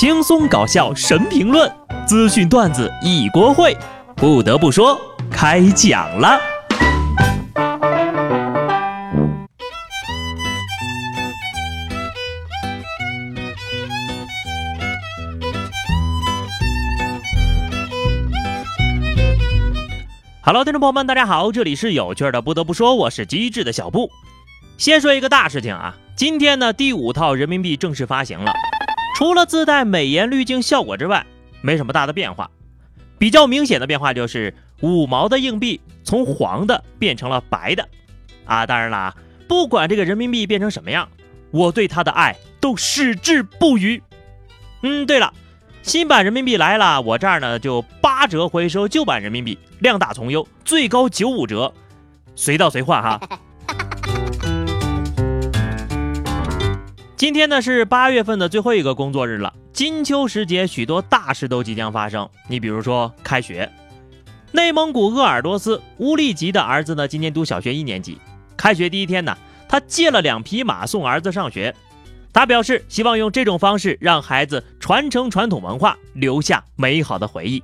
轻松搞笑神评论，资讯段子一锅烩。不得不说，开讲了。Hello，听众朋友们，大家好，这里是有趣的。不得不说，我是机智的小布。先说一个大事情啊，今天呢，第五套人民币正式发行了。除了自带美颜滤镜效果之外，没什么大的变化。比较明显的变化就是五毛的硬币从黄的变成了白的。啊，当然啦，不管这个人民币变成什么样，我对它的爱都矢志不渝。嗯，对了，新版人民币来了，我这儿呢就八折回收旧版人民币，量大从优，最高九五折，随到随换哈。今天呢是八月份的最后一个工作日了，金秋时节，许多大事都即将发生。你比如说开学，内蒙古鄂尔多斯乌力吉的儿子呢，今年读小学一年级。开学第一天呢，他借了两匹马送儿子上学。他表示希望用这种方式让孩子传承传统文化，留下美好的回忆。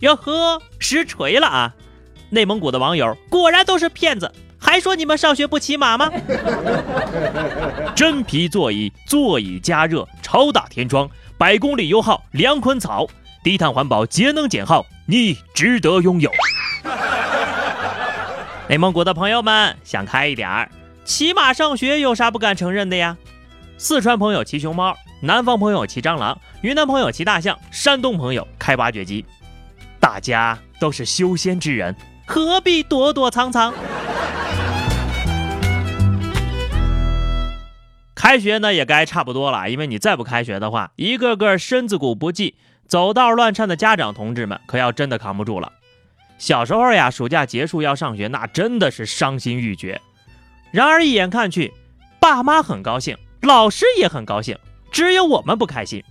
哟呵，实锤了啊！内蒙古的网友果然都是骗子。还说你们上学不骑马吗？真皮座椅，座椅加热，超大天窗，百公里油耗，两捆草，低碳环保，节能减耗，你值得拥有。内 蒙古的朋友们想开一点儿，骑马上学有啥不敢承认的呀？四川朋友骑熊猫，南方朋友骑蟑螂，云南朋友骑大象，山东朋友开挖掘机，大家都是修仙之人，何必躲躲藏藏？开学呢也该差不多了，因为你再不开学的话，一个个身子骨不济、走道乱颤的家长同志们可要真的扛不住了。小时候呀，暑假结束要上学，那真的是伤心欲绝。然而一眼看去，爸妈很高兴，老师也很高兴，只有我们不开心。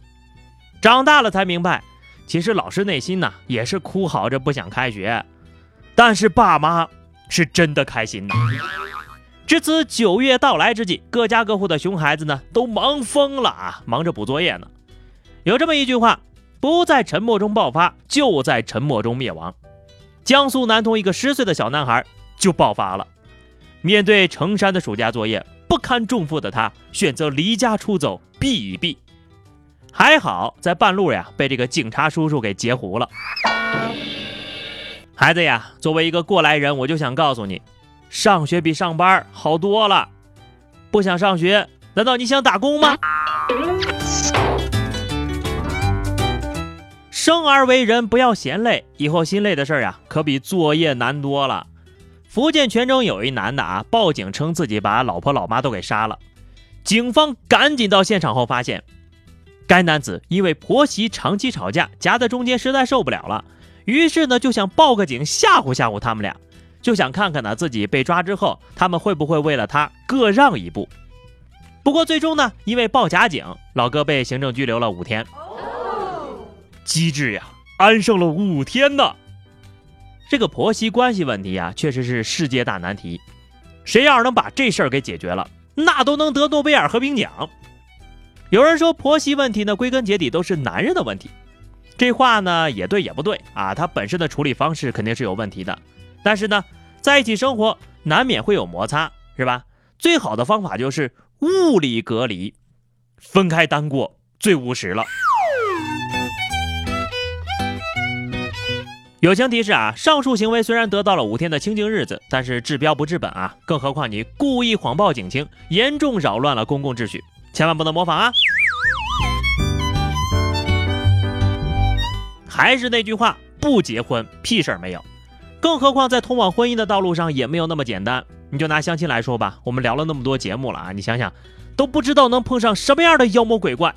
长大了才明白，其实老师内心呢也是哭嚎着不想开学，但是爸妈是真的开心呐。至此，九月到来之际，各家各户的熊孩子呢，都忙疯了啊，忙着补作业呢。有这么一句话：不在沉默中爆发，就在沉默中灭亡。江苏南通一个十岁的小男孩就爆发了。面对成山的暑假作业，不堪重负的他选择离家出走，避一避。还好在半路呀，被这个警察叔叔给截胡了。孩子呀，作为一个过来人，我就想告诉你。上学比上班好多了，不想上学，难道你想打工吗？生而为人，不要嫌累，以后心累的事儿呀，可比作业难多了。福建泉州有一男的啊，报警称自己把老婆老妈都给杀了，警方赶紧到现场后发现，该男子因为婆媳长期吵架，夹在中间实在受不了了，于是呢就想报个警吓唬吓唬他们俩。就想看看呢，自己被抓之后，他们会不会为了他各让一步？不过最终呢，因为报假警，老哥被行政拘留了五天。机智呀，安生了五天呢。这个婆媳关系问题呀，确实是世界大难题。谁要是能把这事儿给解决了，那都能得诺贝尔和平奖。有人说婆媳问题呢，归根结底都是男人的问题。这话呢，也对也不对啊。他本身的处理方式肯定是有问题的。但是呢，在一起生活难免会有摩擦，是吧？最好的方法就是物理隔离，分开单过最务实了。友情提示啊，上述行为虽然得到了五天的清静日子，但是治标不治本啊！更何况你故意谎报警情，严重扰乱了公共秩序，千万不能模仿啊！还是那句话，不结婚屁事儿没有。更何况在通往婚姻的道路上也没有那么简单。你就拿相亲来说吧，我们聊了那么多节目了啊，你想想，都不知道能碰上什么样的妖魔鬼怪。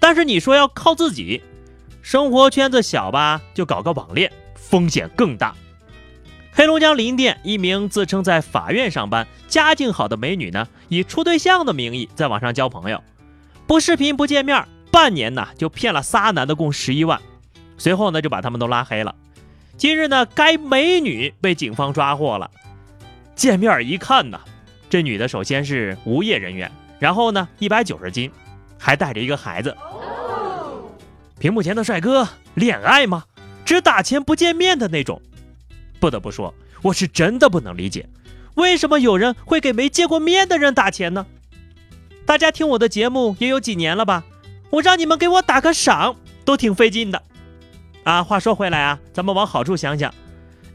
但是你说要靠自己，生活圈子小吧，就搞个网恋，风险更大。黑龙江林甸一名自称在法院上班、家境好的美女呢，以处对象的名义在网上交朋友，不视频不见面，半年呢就骗了仨男的共十一万，随后呢就把他们都拉黑了。今日呢，该美女被警方抓获了。见面一看呢，这女的首先是无业人员，然后呢一百九十斤，还带着一个孩子。屏幕前的帅哥，恋爱吗？只打钱不见面的那种。不得不说，我是真的不能理解，为什么有人会给没见过面的人打钱呢？大家听我的节目也有几年了吧？我让你们给我打个赏，都挺费劲的。啊，话说回来啊，咱们往好处想想，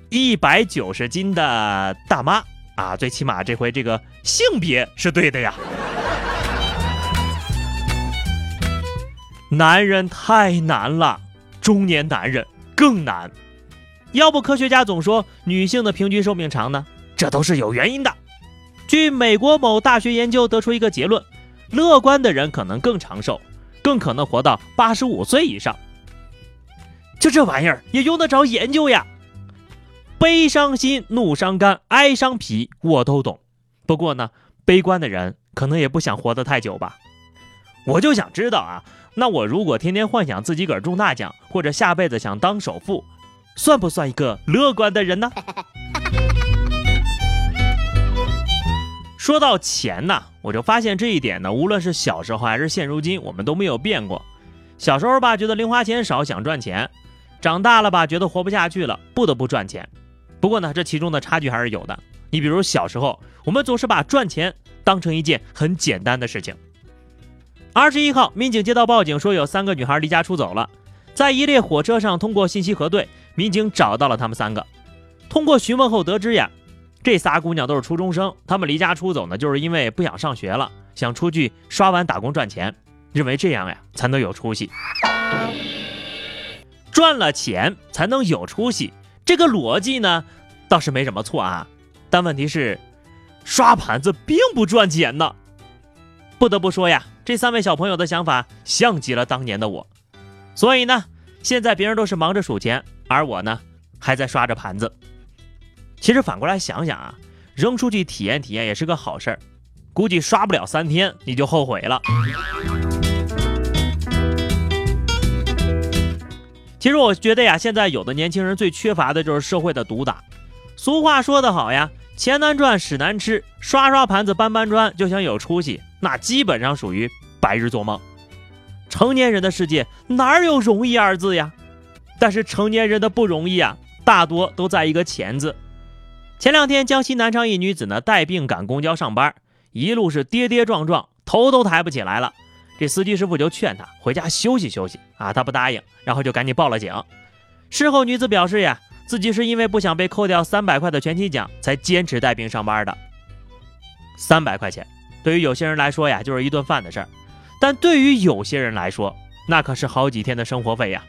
一百九十斤的大妈啊，最起码这回这个性别是对的呀。男人太难了，中年男人更难。要不科学家总说女性的平均寿命长呢？这都是有原因的。据美国某大学研究得出一个结论：乐观的人可能更长寿，更可能活到八十五岁以上。就这玩意儿也用得着研究呀？悲伤心、怒伤肝、哀伤脾，我都懂。不过呢，悲观的人可能也不想活得太久吧。我就想知道啊，那我如果天天幻想自己个儿中大奖，或者下辈子想当首富。算不算一个乐观的人呢？说到钱呢，我就发现这一点呢，无论是小时候还是现如今，我们都没有变过。小时候吧，觉得零花钱少，想赚钱；长大了吧，觉得活不下去了，不得不赚钱。不过呢，这其中的差距还是有的。你比如小时候，我们总是把赚钱当成一件很简单的事情。二十一号，民警接到报警说有三个女孩离家出走了，在一列火车上通过信息核对。民警找到了他们三个，通过询问后得知呀，这仨姑娘都是初中生，她们离家出走呢，就是因为不想上学了，想出去刷碗打工赚钱，认为这样呀才能有出息，赚了钱才能有出息，这个逻辑呢倒是没什么错啊，但问题是，刷盘子并不赚钱呢。不得不说呀，这三位小朋友的想法像极了当年的我，所以呢，现在别人都是忙着数钱。而我呢，还在刷着盘子。其实反过来想想啊，扔出去体验体验也是个好事儿。估计刷不了三天，你就后悔了。其实我觉得呀，现在有的年轻人最缺乏的就是社会的毒打。俗话说得好呀，钱难赚，屎难吃，刷刷盘子，搬搬砖就想有出息，那基本上属于白日做梦。成年人的世界哪有容易二字呀？但是成年人的不容易啊，大多都在一个“钱”字。前两天，江西南昌一女子呢带病赶公交上班，一路是跌跌撞撞，头都抬不起来了。这司机师傅就劝她回家休息休息啊，她不答应，然后就赶紧报了警。事后，女子表示呀，自己是因为不想被扣掉三百块的全勤奖，才坚持带病上班的。三百块钱对于有些人来说呀，就是一顿饭的事儿，但对于有些人来说，那可是好几天的生活费呀。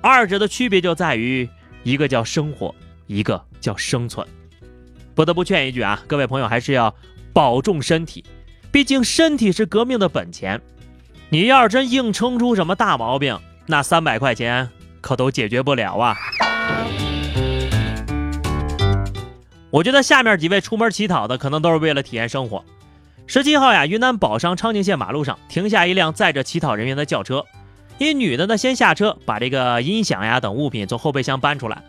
二者的区别就在于，一个叫生活，一个叫生存。不得不劝一句啊，各位朋友还是要保重身体，毕竟身体是革命的本钱。你要是真硬撑出什么大毛病，那三百块钱可都解决不了啊。我觉得下面几位出门乞讨的，可能都是为了体验生活。十七号呀，云南保山昌宁县马路上停下一辆载着乞讨人员的轿车。一女的呢，先下车把这个音响呀等物品从后备箱搬出来，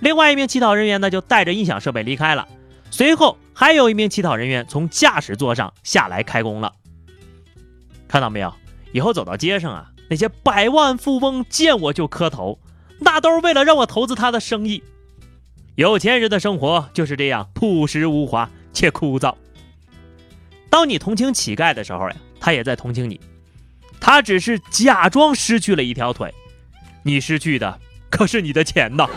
另外一名乞讨人员呢就带着音响设备离开了。随后还有一名乞讨人员从驾驶座上下来开工了。看到没有？以后走到街上啊，那些百万富翁见我就磕头，那都是为了让我投资他的生意。有钱人的生活就是这样朴实无华且枯燥。当你同情乞丐的时候呀，他也在同情你。他只是假装失去了一条腿，你失去的可是你的钱呐。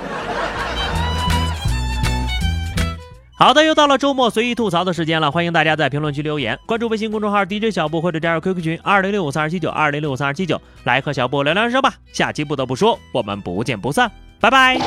好的，又到了周末随意吐槽的时间了，欢迎大家在评论区留言，关注微信公众号 DJ 小布或者加入 QQ 群二零六五三二七九二零六五三二七九，来和小布聊聊人生吧。下期不得不说，我们不见不散，拜拜。